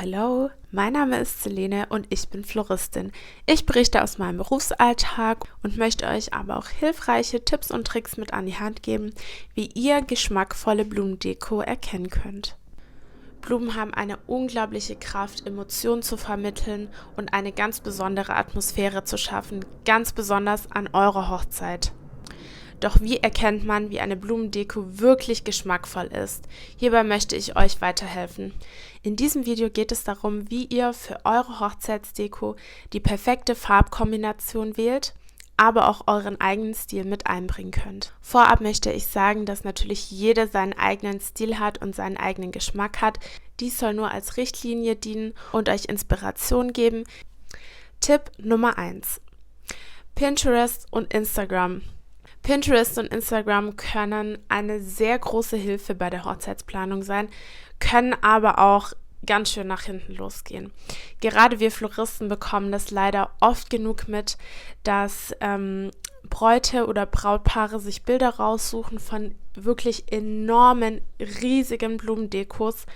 hallo, mein Name ist Selene und ich bin Floristin. Ich berichte aus meinem Berufsalltag und möchte euch aber auch hilfreiche Tipps und Tricks mit an die Hand geben, wie ihr geschmackvolle Blumendeko erkennen könnt. Blumen haben eine unglaubliche Kraft, Emotionen zu vermitteln und eine ganz besondere Atmosphäre zu schaffen, ganz besonders an eurer Hochzeit. Doch wie erkennt man, wie eine Blumendeko wirklich geschmackvoll ist? Hierbei möchte ich euch weiterhelfen. In diesem Video geht es darum, wie ihr für eure Hochzeitsdeko die perfekte Farbkombination wählt, aber auch euren eigenen Stil mit einbringen könnt. Vorab möchte ich sagen, dass natürlich jeder seinen eigenen Stil hat und seinen eigenen Geschmack hat. Dies soll nur als Richtlinie dienen und euch Inspiration geben. Tipp Nummer 1. Pinterest und Instagram. Pinterest und Instagram können eine sehr große Hilfe bei der Hochzeitsplanung sein, können aber auch ganz schön nach hinten losgehen. Gerade wir Floristen bekommen das leider oft genug mit, dass ähm, Bräute oder Brautpaare sich Bilder raussuchen von wirklich enormen, riesigen Blumendekos,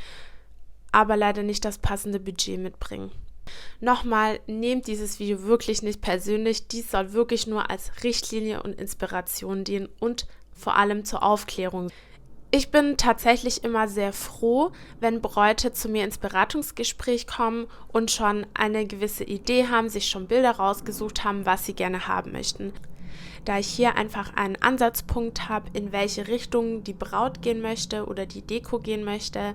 aber leider nicht das passende Budget mitbringen. Nochmal, nehmt dieses Video wirklich nicht persönlich. Dies soll wirklich nur als Richtlinie und Inspiration dienen und vor allem zur Aufklärung. Ich bin tatsächlich immer sehr froh, wenn Bräute zu mir ins Beratungsgespräch kommen und schon eine gewisse Idee haben, sich schon Bilder rausgesucht haben, was sie gerne haben möchten. Da ich hier einfach einen Ansatzpunkt habe, in welche Richtung die Braut gehen möchte oder die Deko gehen möchte.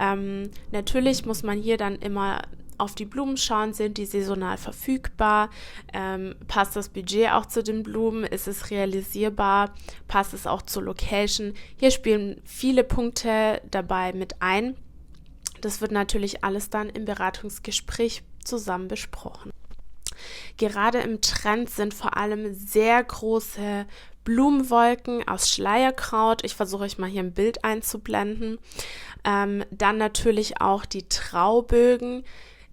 Ähm, natürlich muss man hier dann immer auf die Blumen schauen, sind die saisonal verfügbar, ähm, passt das Budget auch zu den Blumen, ist es realisierbar, passt es auch zur Location. Hier spielen viele Punkte dabei mit ein. Das wird natürlich alles dann im Beratungsgespräch zusammen besprochen. Gerade im Trend sind vor allem sehr große Blumenwolken aus Schleierkraut. Ich versuche euch mal hier ein Bild einzublenden. Ähm, dann natürlich auch die Traubögen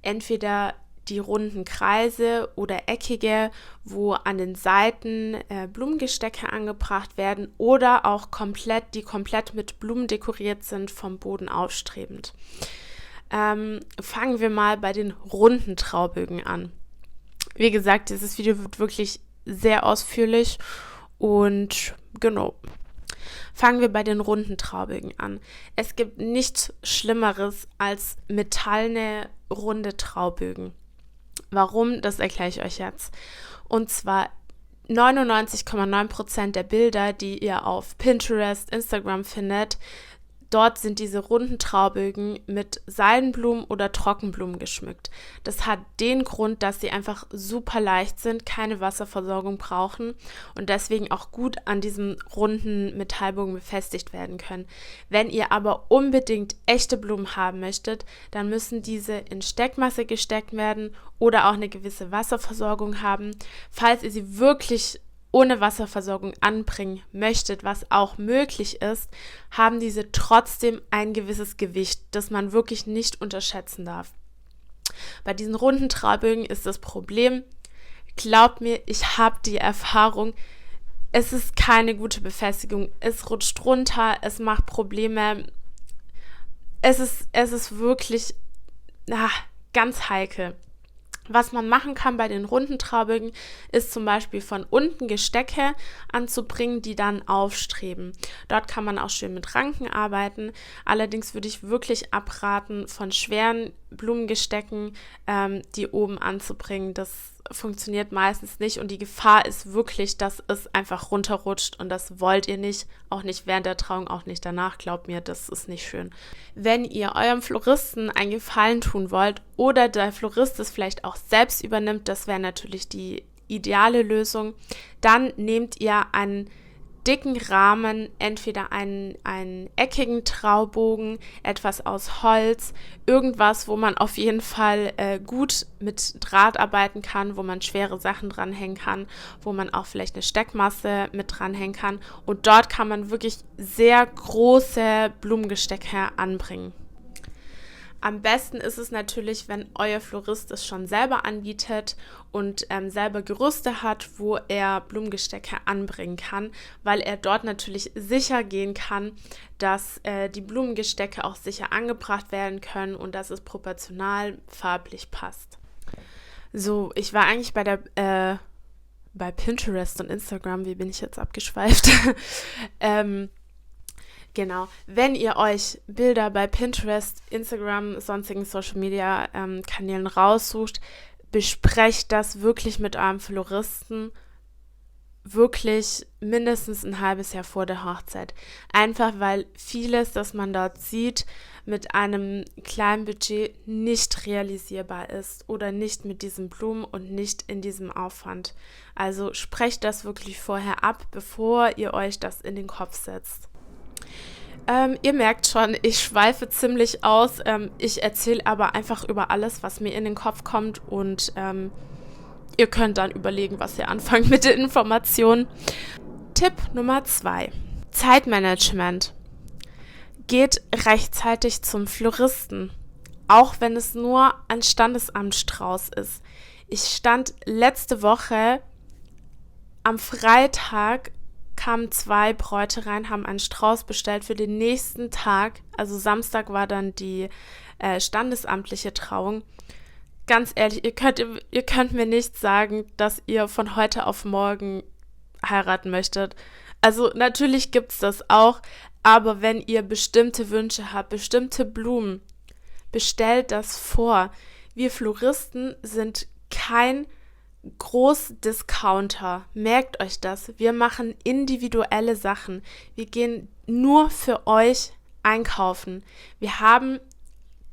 entweder die runden Kreise oder eckige, wo an den Seiten äh, Blumengestecke angebracht werden oder auch komplett, die komplett mit Blumen dekoriert sind, vom Boden aufstrebend. Ähm, fangen wir mal bei den runden Traubögen an. Wie gesagt, dieses Video wird wirklich sehr ausführlich und genau. Fangen wir bei den runden Traubögen an. Es gibt nichts Schlimmeres als metallene runde Traubögen. Warum, das erkläre ich euch jetzt. Und zwar 99,9% der Bilder, die ihr auf Pinterest, Instagram findet, Dort sind diese runden Traubögen mit Seidenblumen oder Trockenblumen geschmückt. Das hat den Grund, dass sie einfach super leicht sind, keine Wasserversorgung brauchen und deswegen auch gut an diesem runden Metallbogen befestigt werden können. Wenn ihr aber unbedingt echte Blumen haben möchtet, dann müssen diese in Steckmasse gesteckt werden oder auch eine gewisse Wasserversorgung haben. Falls ihr sie wirklich ohne Wasserversorgung anbringen möchtet, was auch möglich ist, haben diese trotzdem ein gewisses Gewicht, das man wirklich nicht unterschätzen darf. Bei diesen runden Traubögen ist das Problem, glaubt mir, ich habe die Erfahrung, es ist keine gute Befestigung, es rutscht runter, es macht Probleme, es ist, es ist wirklich ah, ganz heikel. Was man machen kann bei den runden Traubögen, ist zum Beispiel von unten Gestecke anzubringen, die dann aufstreben. Dort kann man auch schön mit Ranken arbeiten. Allerdings würde ich wirklich abraten, von schweren Blumengestecken ähm, die oben anzubringen. Das funktioniert meistens nicht und die Gefahr ist wirklich, dass es einfach runterrutscht und das wollt ihr nicht, auch nicht während der Trauung, auch nicht danach, glaubt mir, das ist nicht schön. Wenn ihr eurem Floristen einen Gefallen tun wollt oder der Florist es vielleicht auch selbst übernimmt, das wäre natürlich die ideale Lösung, dann nehmt ihr einen dicken Rahmen, entweder einen, einen eckigen Traubogen, etwas aus Holz, irgendwas, wo man auf jeden Fall äh, gut mit Draht arbeiten kann, wo man schwere Sachen dranhängen kann, wo man auch vielleicht eine Steckmasse mit dranhängen kann. Und dort kann man wirklich sehr große Blumengestecke anbringen. Am besten ist es natürlich, wenn euer Florist es schon selber anbietet und ähm, selber Gerüste hat, wo er Blumengestecke anbringen kann, weil er dort natürlich sicher gehen kann, dass äh, die Blumengestecke auch sicher angebracht werden können und dass es proportional farblich passt. So, ich war eigentlich bei der äh, bei Pinterest und Instagram, wie bin ich jetzt abgeschweift? ähm, genau, wenn ihr euch Bilder bei Pinterest, Instagram, sonstigen Social Media ähm, Kanälen raussucht, besprecht das wirklich mit eurem Floristen wirklich mindestens ein halbes Jahr vor der Hochzeit. Einfach weil vieles, das man dort sieht, mit einem kleinen Budget nicht realisierbar ist oder nicht mit diesen Blumen und nicht in diesem Aufwand. Also sprecht das wirklich vorher ab, bevor ihr euch das in den Kopf setzt. Ähm, ihr merkt schon, ich schweife ziemlich aus. Ähm, ich erzähle aber einfach über alles, was mir in den Kopf kommt und ähm, ihr könnt dann überlegen, was ihr anfangt mit den Informationen. Tipp Nummer zwei: Zeitmanagement. Geht rechtzeitig zum Floristen, auch wenn es nur ein Standesamtstrauß ist. Ich stand letzte Woche am Freitag kamen zwei Bräute rein, haben einen Strauß bestellt für den nächsten Tag. Also Samstag war dann die äh, standesamtliche Trauung. Ganz ehrlich, ihr könnt, ihr könnt mir nicht sagen, dass ihr von heute auf morgen heiraten möchtet. Also natürlich gibt es das auch, aber wenn ihr bestimmte Wünsche habt, bestimmte Blumen, bestellt das vor. Wir Floristen sind kein Großdiscounter. Merkt euch das. Wir machen individuelle Sachen. Wir gehen nur für euch einkaufen. Wir haben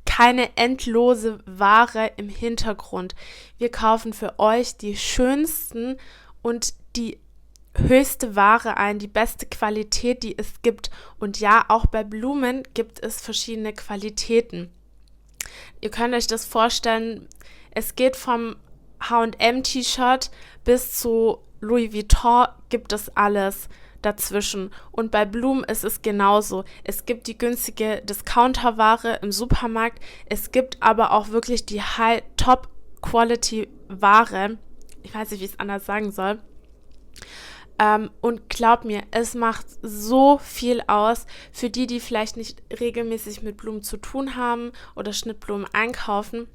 keine endlose Ware im Hintergrund. Wir kaufen für euch die schönsten und die höchste Ware ein, die beste Qualität, die es gibt. Und ja, auch bei Blumen gibt es verschiedene Qualitäten. Ihr könnt euch das vorstellen, es geht vom HM-T-Shirt bis zu Louis Vuitton gibt es alles dazwischen. Und bei Blumen ist es genauso. Es gibt die günstige Discounter-Ware im Supermarkt. Es gibt aber auch wirklich die High-Top-Quality-Ware. Ich weiß nicht, wie ich es anders sagen soll. Ähm, und glaub mir, es macht so viel aus für die, die vielleicht nicht regelmäßig mit Blumen zu tun haben oder Schnittblumen einkaufen.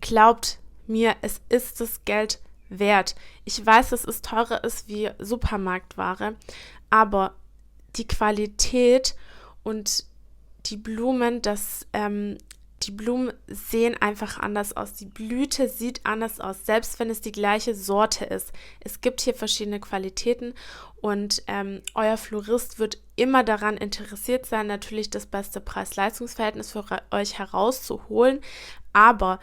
Glaubt mir, es ist das Geld wert. Ich weiß, dass es teurer ist wie Supermarktware, aber die Qualität und die Blumen, das ähm, die Blumen sehen einfach anders aus. Die Blüte sieht anders aus, selbst wenn es die gleiche Sorte ist. Es gibt hier verschiedene Qualitäten und ähm, euer Florist wird immer daran interessiert sein, natürlich das beste Preis-Leistungs-Verhältnis für euch herauszuholen. Aber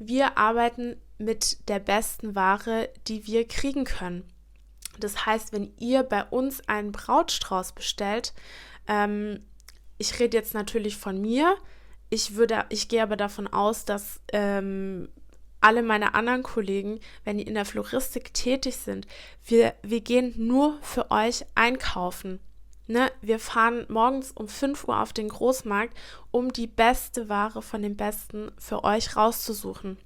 wir arbeiten mit der besten Ware, die wir kriegen können. Das heißt, wenn ihr bei uns einen Brautstrauß bestellt, ähm, ich rede jetzt natürlich von mir, ich würde, ich gehe aber davon aus, dass ähm, alle meine anderen Kollegen, wenn die in der Floristik tätig sind, wir, wir gehen nur für euch einkaufen. Ne? Wir fahren morgens um 5 Uhr auf den Großmarkt, um die beste Ware von den Besten für euch rauszusuchen.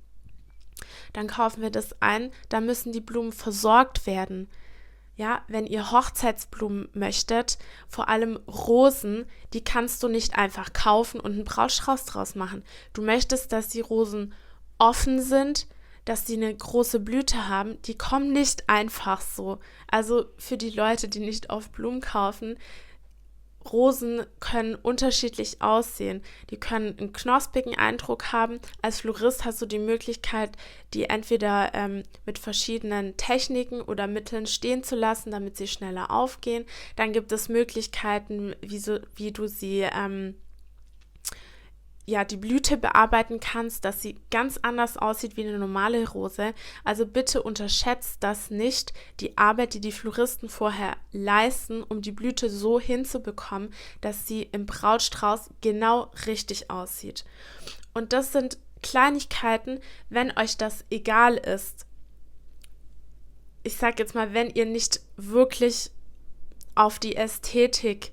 Dann kaufen wir das ein, da müssen die Blumen versorgt werden. Ja, wenn ihr Hochzeitsblumen möchtet, vor allem Rosen, die kannst du nicht einfach kaufen und einen Brautstrauß draus machen. Du möchtest, dass die Rosen offen sind, dass sie eine große Blüte haben, die kommen nicht einfach so. Also für die Leute, die nicht oft Blumen kaufen, Rosen können unterschiedlich aussehen. Die können einen knospigen Eindruck haben. Als Florist hast du die Möglichkeit, die entweder ähm, mit verschiedenen Techniken oder Mitteln stehen zu lassen, damit sie schneller aufgehen. Dann gibt es Möglichkeiten, wie, so, wie du sie ähm, ja, die Blüte bearbeiten kannst, dass sie ganz anders aussieht wie eine normale Rose. Also bitte unterschätzt das nicht, die Arbeit, die die Floristen vorher leisten, um die Blüte so hinzubekommen, dass sie im Brautstrauß genau richtig aussieht. Und das sind Kleinigkeiten, wenn euch das egal ist. Ich sage jetzt mal, wenn ihr nicht wirklich auf die Ästhetik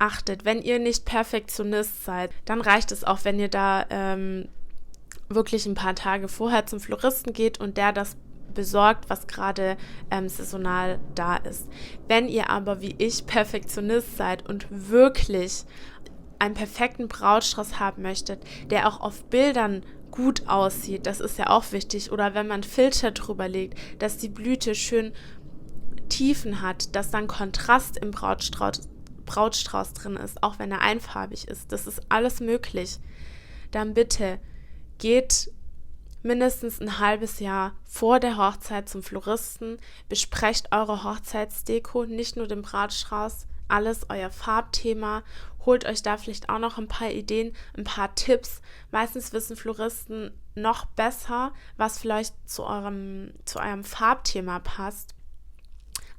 achtet. Wenn ihr nicht Perfektionist seid, dann reicht es auch, wenn ihr da ähm, wirklich ein paar Tage vorher zum Floristen geht und der das besorgt, was gerade ähm, saisonal da ist. Wenn ihr aber wie ich Perfektionist seid und wirklich einen perfekten Brautstrauß haben möchtet, der auch auf Bildern gut aussieht, das ist ja auch wichtig, oder wenn man Filter drüber legt, dass die Blüte schön Tiefen hat, dass dann Kontrast im Brautstrauß, Brautstrauß drin ist, auch wenn er einfarbig ist, das ist alles möglich, dann bitte geht mindestens ein halbes Jahr vor der Hochzeit zum Floristen, besprecht eure Hochzeitsdeko, nicht nur den Bratstrauß, alles euer Farbthema, holt euch da vielleicht auch noch ein paar Ideen, ein paar Tipps. Meistens wissen Floristen noch besser, was vielleicht zu eurem, zu eurem Farbthema passt.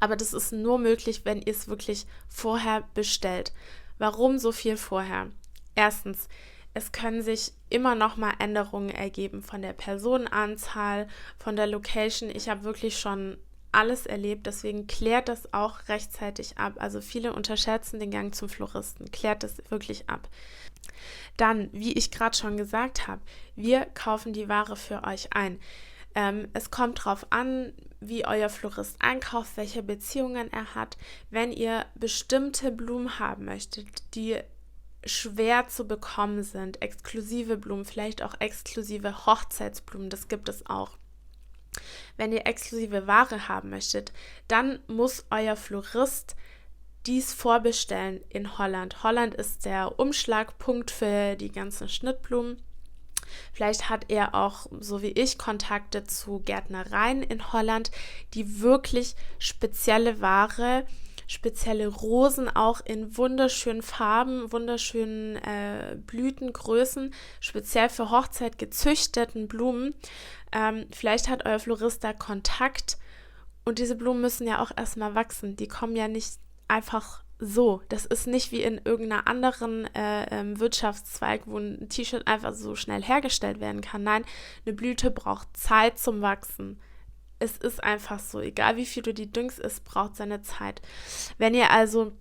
Aber das ist nur möglich, wenn ihr es wirklich vorher bestellt. Warum so viel vorher? Erstens, es können sich immer noch mal Änderungen ergeben von der Personenanzahl, von der Location. Ich habe wirklich schon alles erlebt, deswegen klärt das auch rechtzeitig ab. Also viele unterschätzen den Gang zum Floristen, klärt das wirklich ab. Dann, wie ich gerade schon gesagt habe, wir kaufen die Ware für euch ein. Ähm, es kommt darauf an, wie euer Florist einkauft, welche Beziehungen er hat. Wenn ihr bestimmte Blumen haben möchtet, die schwer zu bekommen sind. Exklusive Blumen, vielleicht auch exklusive Hochzeitsblumen, das gibt es auch. Wenn ihr exklusive Ware haben möchtet, dann muss euer Florist dies vorbestellen in Holland. Holland ist der Umschlagpunkt für die ganzen Schnittblumen. Vielleicht hat er auch, so wie ich, Kontakte zu Gärtnereien in Holland, die wirklich spezielle Ware spezielle Rosen auch in wunderschönen Farben, wunderschönen äh, Blütengrößen, speziell für Hochzeit gezüchteten Blumen. Ähm, vielleicht hat euer Florist da Kontakt und diese Blumen müssen ja auch erstmal wachsen. Die kommen ja nicht einfach so. Das ist nicht wie in irgendeiner anderen äh, ähm, Wirtschaftszweig, wo ein T-Shirt einfach so schnell hergestellt werden kann. Nein, eine Blüte braucht Zeit zum Wachsen es ist einfach so, egal wie viel du die düngst, es braucht seine Zeit. Wenn ihr also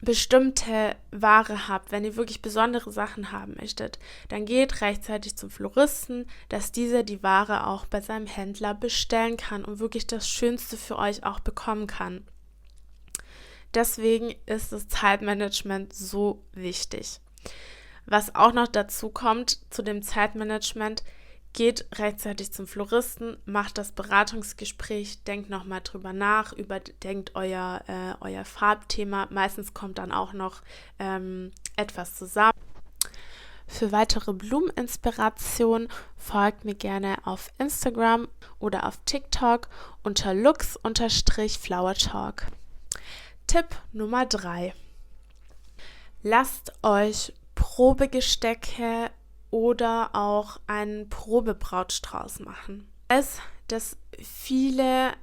bestimmte Ware habt, wenn ihr wirklich besondere Sachen haben möchtet, dann geht rechtzeitig zum Floristen, dass dieser die Ware auch bei seinem Händler bestellen kann und wirklich das Schönste für euch auch bekommen kann. Deswegen ist das Zeitmanagement so wichtig. Was auch noch dazu kommt zu dem Zeitmanagement, geht rechtzeitig zum Floristen, macht das Beratungsgespräch, denkt nochmal drüber nach, überdenkt euer, äh, euer Farbthema. Meistens kommt dann auch noch ähm, etwas zusammen. Für weitere Blumeninspiration folgt mir gerne auf Instagram oder auf TikTok unter lux-flowertalk. Tipp Nummer 3. Lasst euch Probegestecke oder auch einen Probebrautstrauß machen. Es, dass viele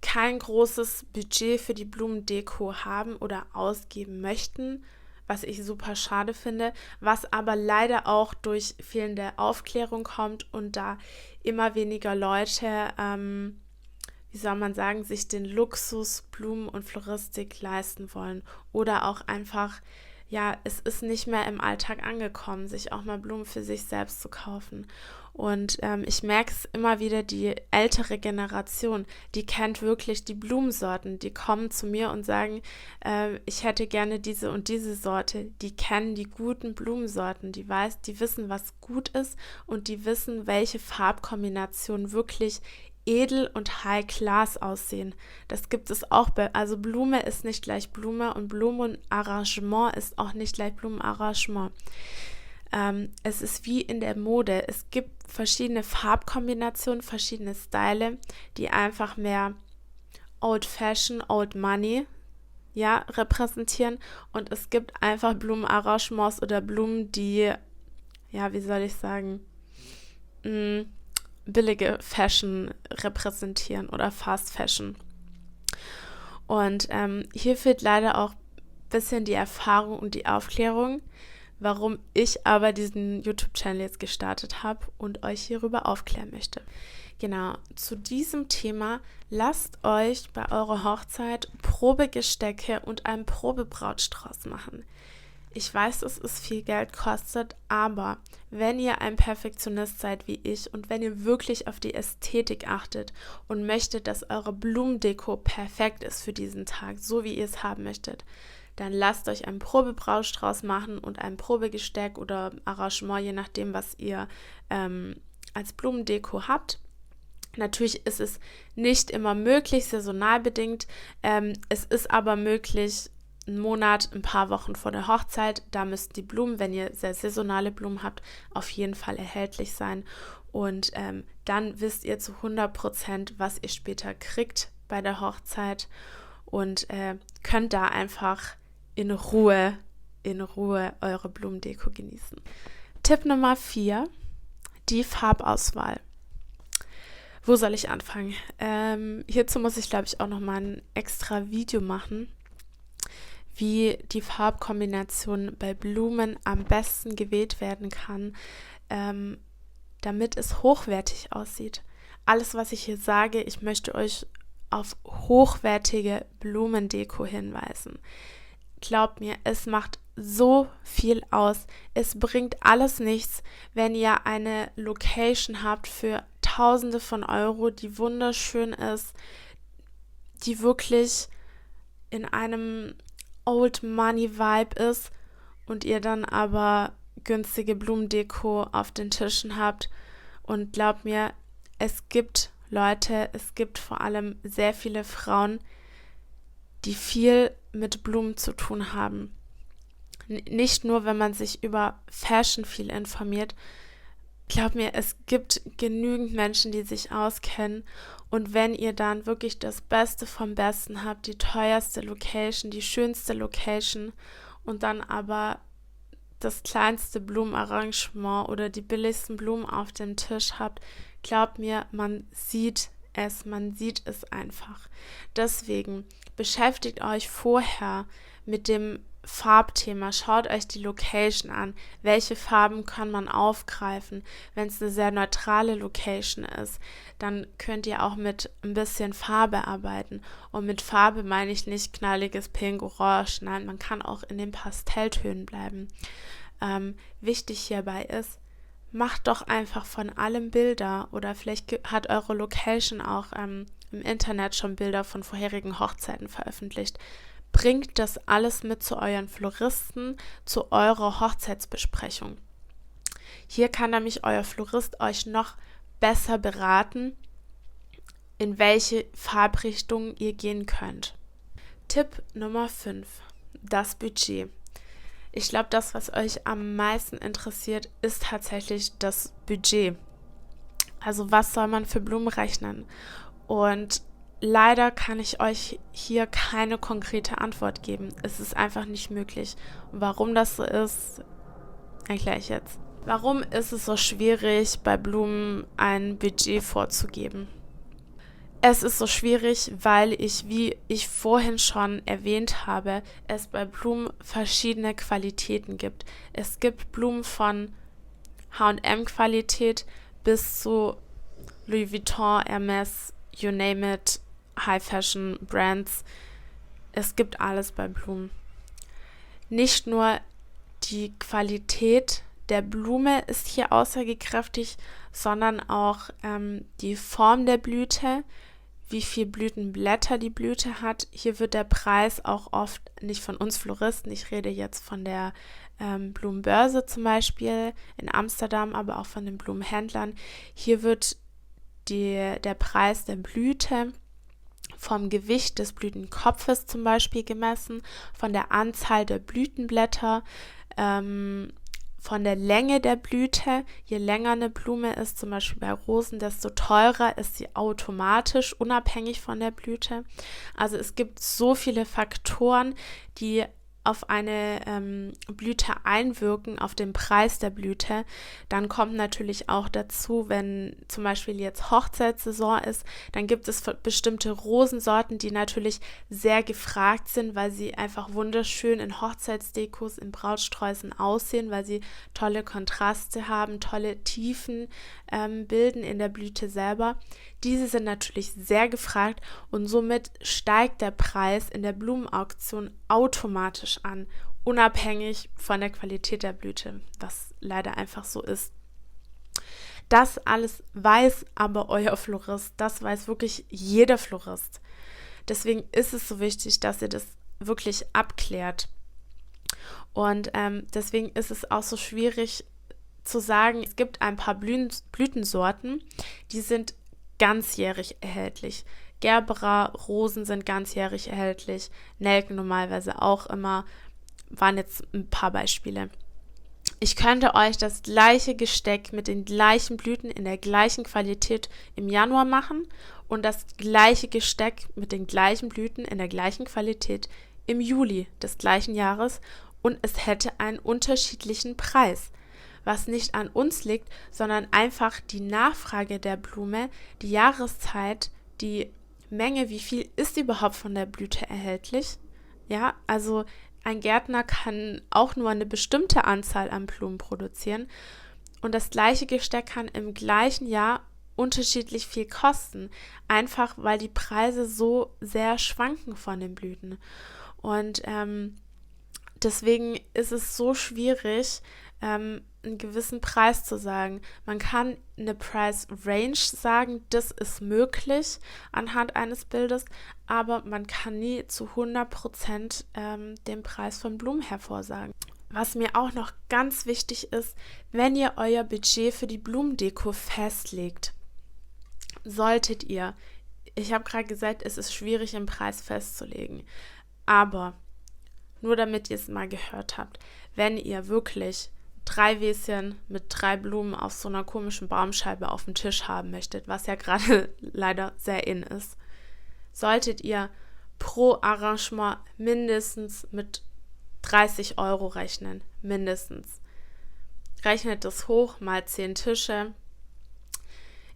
kein großes Budget für die Blumendeko haben oder ausgeben möchten, was ich super schade finde, was aber leider auch durch fehlende Aufklärung kommt und da immer weniger Leute, ähm, wie soll man sagen, sich den Luxus Blumen und Floristik leisten wollen oder auch einfach ja, es ist nicht mehr im Alltag angekommen, sich auch mal Blumen für sich selbst zu kaufen. Und ähm, ich merke es immer wieder, die ältere Generation, die kennt wirklich die Blumensorten. Die kommen zu mir und sagen, äh, ich hätte gerne diese und diese Sorte. Die kennen die guten Blumensorten. Die weiß, die wissen, was gut ist und die wissen, welche Farbkombination wirklich edel und high class aussehen. Das gibt es auch bei, also Blume ist nicht gleich Blume und Blumenarrangement ist auch nicht gleich Blumenarrangement. Ähm, es ist wie in der Mode. Es gibt verschiedene Farbkombinationen, verschiedene Style, die einfach mehr Old Fashion, Old Money ja, repräsentieren. Und es gibt einfach Blumenarrangements oder Blumen, die, ja, wie soll ich sagen, mh, mm, billige Fashion repräsentieren oder Fast Fashion. Und ähm, hier fehlt leider auch ein bisschen die Erfahrung und die Aufklärung, warum ich aber diesen YouTube-Channel jetzt gestartet habe und euch hierüber aufklären möchte. Genau, zu diesem Thema lasst euch bei eurer Hochzeit Probegestecke und einen Probebrautstrauß machen. Ich weiß, dass es viel Geld kostet, aber wenn ihr ein Perfektionist seid wie ich und wenn ihr wirklich auf die Ästhetik achtet und möchtet, dass eure Blumendeko perfekt ist für diesen Tag, so wie ihr es haben möchtet, dann lasst euch einen Probebraustrauß machen und ein Probegesteck oder Arrangement, je nachdem, was ihr ähm, als Blumendeko habt. Natürlich ist es nicht immer möglich, saisonal bedingt. Ähm, es ist aber möglich, einen Monat, ein paar Wochen vor der Hochzeit. Da müssten die Blumen, wenn ihr sehr saisonale Blumen habt, auf jeden Fall erhältlich sein. Und ähm, dann wisst ihr zu 100 Prozent, was ihr später kriegt bei der Hochzeit und äh, könnt da einfach in Ruhe, in Ruhe eure Blumendeko genießen. Tipp Nummer 4, die Farbauswahl. Wo soll ich anfangen? Ähm, hierzu muss ich, glaube ich, auch noch mal ein extra Video machen, wie die Farbkombination bei Blumen am besten gewählt werden kann, ähm, damit es hochwertig aussieht. Alles, was ich hier sage, ich möchte euch auf hochwertige Blumendeko hinweisen. Glaubt mir, es macht so viel aus. Es bringt alles nichts, wenn ihr eine Location habt für Tausende von Euro, die wunderschön ist, die wirklich in einem Old Money Vibe ist und ihr dann aber günstige Blumendeko auf den Tischen habt. Und glaubt mir, es gibt Leute, es gibt vor allem sehr viele Frauen, die viel mit Blumen zu tun haben. N nicht nur, wenn man sich über Fashion viel informiert. Glaub mir, es gibt genügend Menschen, die sich auskennen. Und wenn ihr dann wirklich das Beste vom Besten habt, die teuerste Location, die schönste Location und dann aber das kleinste Blumenarrangement oder die billigsten Blumen auf dem Tisch habt, glaubt mir, man sieht es, man sieht es einfach. Deswegen beschäftigt euch vorher mit dem Farbthema. Schaut euch die Location an. Welche Farben kann man aufgreifen? Wenn es eine sehr neutrale Location ist, dann könnt ihr auch mit ein bisschen Farbe arbeiten. Und mit Farbe meine ich nicht knalliges Pink, Orange. Nein, man kann auch in den Pastelltönen bleiben. Ähm, wichtig hierbei ist, macht doch einfach von allem Bilder oder vielleicht hat eure Location auch ähm, im Internet schon Bilder von vorherigen Hochzeiten veröffentlicht. Bringt das alles mit zu euren Floristen, zu eurer Hochzeitsbesprechung. Hier kann nämlich euer Florist euch noch besser beraten, in welche Farbrichtung ihr gehen könnt. Tipp Nummer 5. Das Budget. Ich glaube, das, was euch am meisten interessiert, ist tatsächlich das Budget. Also was soll man für Blumen rechnen? Und leider kann ich euch hier keine konkrete Antwort geben. Es ist einfach nicht möglich. Warum das so ist, erkläre ich jetzt. Warum ist es so schwierig, bei Blumen ein Budget vorzugeben? Es ist so schwierig, weil ich, wie ich vorhin schon erwähnt habe, es bei Blumen verschiedene Qualitäten gibt. Es gibt Blumen von HM-Qualität bis zu Louis Vuitton, Hermes, you name it, High Fashion Brands. Es gibt alles bei Blumen. Nicht nur die Qualität der Blume ist hier aussagekräftig, sondern auch ähm, die Form der Blüte, wie viel Blütenblätter die Blüte hat. Hier wird der Preis auch oft nicht von uns Floristen, ich rede jetzt von der ähm, Blumenbörse zum Beispiel in Amsterdam, aber auch von den Blumenhändlern. Hier wird die, der Preis der Blüte vom Gewicht des Blütenkopfes zum Beispiel gemessen, von der Anzahl der Blütenblätter, ähm, von der Länge der Blüte. Je länger eine Blume ist, zum Beispiel bei Rosen, desto teurer ist sie automatisch, unabhängig von der Blüte. Also es gibt so viele Faktoren, die auf eine ähm, Blüte einwirken, auf den Preis der Blüte. Dann kommt natürlich auch dazu, wenn zum Beispiel jetzt Hochzeitssaison ist, dann gibt es bestimmte Rosensorten, die natürlich sehr gefragt sind, weil sie einfach wunderschön in Hochzeitsdekos, in Brautsträußen aussehen, weil sie tolle Kontraste haben, tolle Tiefen ähm, bilden in der Blüte selber. Diese sind natürlich sehr gefragt und somit steigt der Preis in der Blumenauktion automatisch an, unabhängig von der Qualität der Blüte, was leider einfach so ist. Das alles weiß aber euer Florist, das weiß wirklich jeder Florist. Deswegen ist es so wichtig, dass ihr das wirklich abklärt. Und ähm, deswegen ist es auch so schwierig zu sagen, es gibt ein paar Blüten, Blütensorten, die sind ganzjährig erhältlich. Gerbera, Rosen sind ganzjährig erhältlich, Nelken normalerweise auch immer, waren jetzt ein paar Beispiele. Ich könnte euch das gleiche Gesteck mit den gleichen Blüten in der gleichen Qualität im Januar machen und das gleiche Gesteck mit den gleichen Blüten in der gleichen Qualität im Juli des gleichen Jahres und es hätte einen unterschiedlichen Preis. Was nicht an uns liegt, sondern einfach die Nachfrage der Blume, die Jahreszeit, die Menge, wie viel ist überhaupt von der Blüte erhältlich. Ja, also ein Gärtner kann auch nur eine bestimmte Anzahl an Blumen produzieren und das gleiche Gesteck kann im gleichen Jahr unterschiedlich viel kosten, einfach weil die Preise so sehr schwanken von den Blüten. Und ähm, deswegen ist es so schwierig, ähm, einen gewissen Preis zu sagen. Man kann eine Price Range sagen, das ist möglich anhand eines Bildes, aber man kann nie zu 100% ähm, den Preis von Blumen hervorsagen. Was mir auch noch ganz wichtig ist, wenn ihr euer Budget für die Blumendeko festlegt, solltet ihr, ich habe gerade gesagt, es ist schwierig, einen Preis festzulegen, aber nur damit ihr es mal gehört habt, wenn ihr wirklich drei Wäschen mit drei Blumen auf so einer komischen Baumscheibe auf dem Tisch haben möchtet, was ja gerade leider sehr in ist, solltet ihr pro Arrangement mindestens mit 30 Euro rechnen. Mindestens. Rechnet das hoch mal 10 Tische.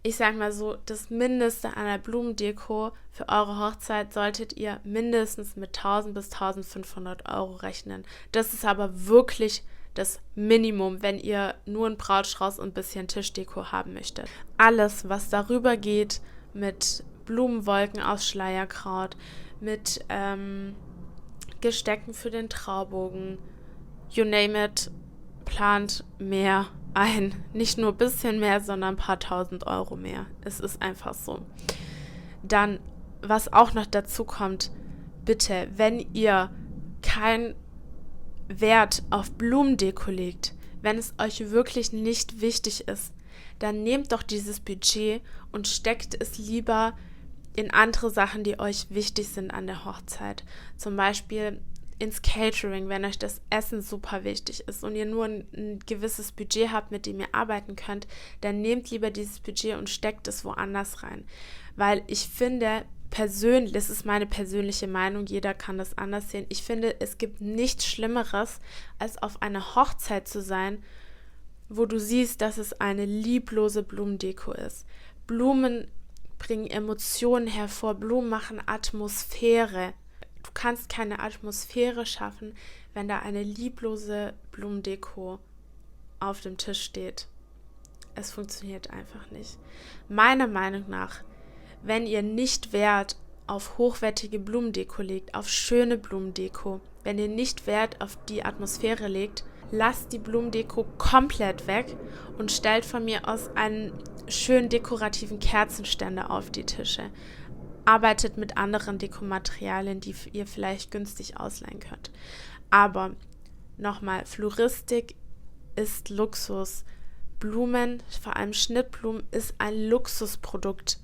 Ich sage mal so, das Mindeste an der Blumendeko für eure Hochzeit solltet ihr mindestens mit 1000 bis 1500 Euro rechnen. Das ist aber wirklich das Minimum, wenn ihr nur einen Brautstrauß und ein bisschen Tischdeko haben möchtet. Alles, was darüber geht, mit Blumenwolken aus Schleierkraut, mit ähm, Gestecken für den Traubogen, you name it, plant mehr ein. Nicht nur ein bisschen mehr, sondern ein paar tausend Euro mehr. Es ist einfach so. Dann, was auch noch dazu kommt, bitte, wenn ihr kein Wert auf Blumendeko legt, wenn es euch wirklich nicht wichtig ist, dann nehmt doch dieses Budget und steckt es lieber in andere Sachen, die euch wichtig sind an der Hochzeit. Zum Beispiel ins Catering, wenn euch das Essen super wichtig ist und ihr nur ein, ein, gewisses Budget habt, mit dem ihr arbeiten könnt, dann nehmt lieber dieses Budget und steckt es woanders rein. Weil ich finde, persönlich, das ist meine persönliche Meinung, jeder kann das anders sehen. Ich finde, es gibt nichts Schlimmeres, als auf einer Hochzeit zu sein, wo du siehst, dass es eine lieblose Blumendeko ist. Blumen bringen Emotionen hervor, Blumen machen Atmosphäre. Du kannst keine Atmosphäre schaffen, wenn da eine lieblose Blumendeko auf dem Tisch steht. Es funktioniert einfach nicht. Meiner Meinung nach wenn ihr nicht Wert auf hochwertige Blumendeko legt, auf schöne Blumendeko, wenn ihr nicht Wert auf die Atmosphäre legt, lasst die Blumendeko komplett weg und stellt von mir aus einen schönen dekorativen Kerzenständer auf die Tische. Arbeitet mit anderen Dekomaterialien, die ihr vielleicht günstig ausleihen könnt. Aber nochmal, Floristik ist Luxus. Blumen, vor allem Schnittblumen, ist ein Luxusprodukt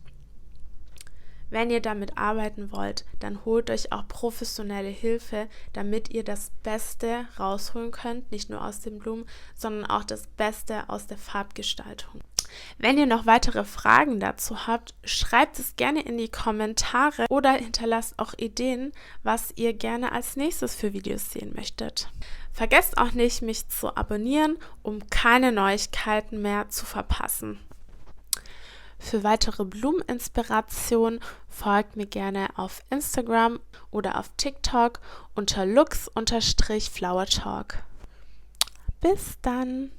Wenn ihr damit arbeiten wollt, dann holt euch auch professionelle Hilfe, damit ihr das Beste rausholen könnt, nicht nur aus den Blumen, sondern auch das Beste aus der Farbgestaltung. Wenn ihr noch weitere Fragen dazu habt, schreibt es gerne in die Kommentare oder hinterlasst auch Ideen, was ihr gerne als nächstes für Videos sehen möchtet. Vergesst auch nicht, mich zu abonnieren, um keine Neuigkeiten mehr zu verpassen. Für weitere Blumeninspiration folgt mir gerne auf Instagram oder auf TikTok unter lux-flowertalk. Bis dann!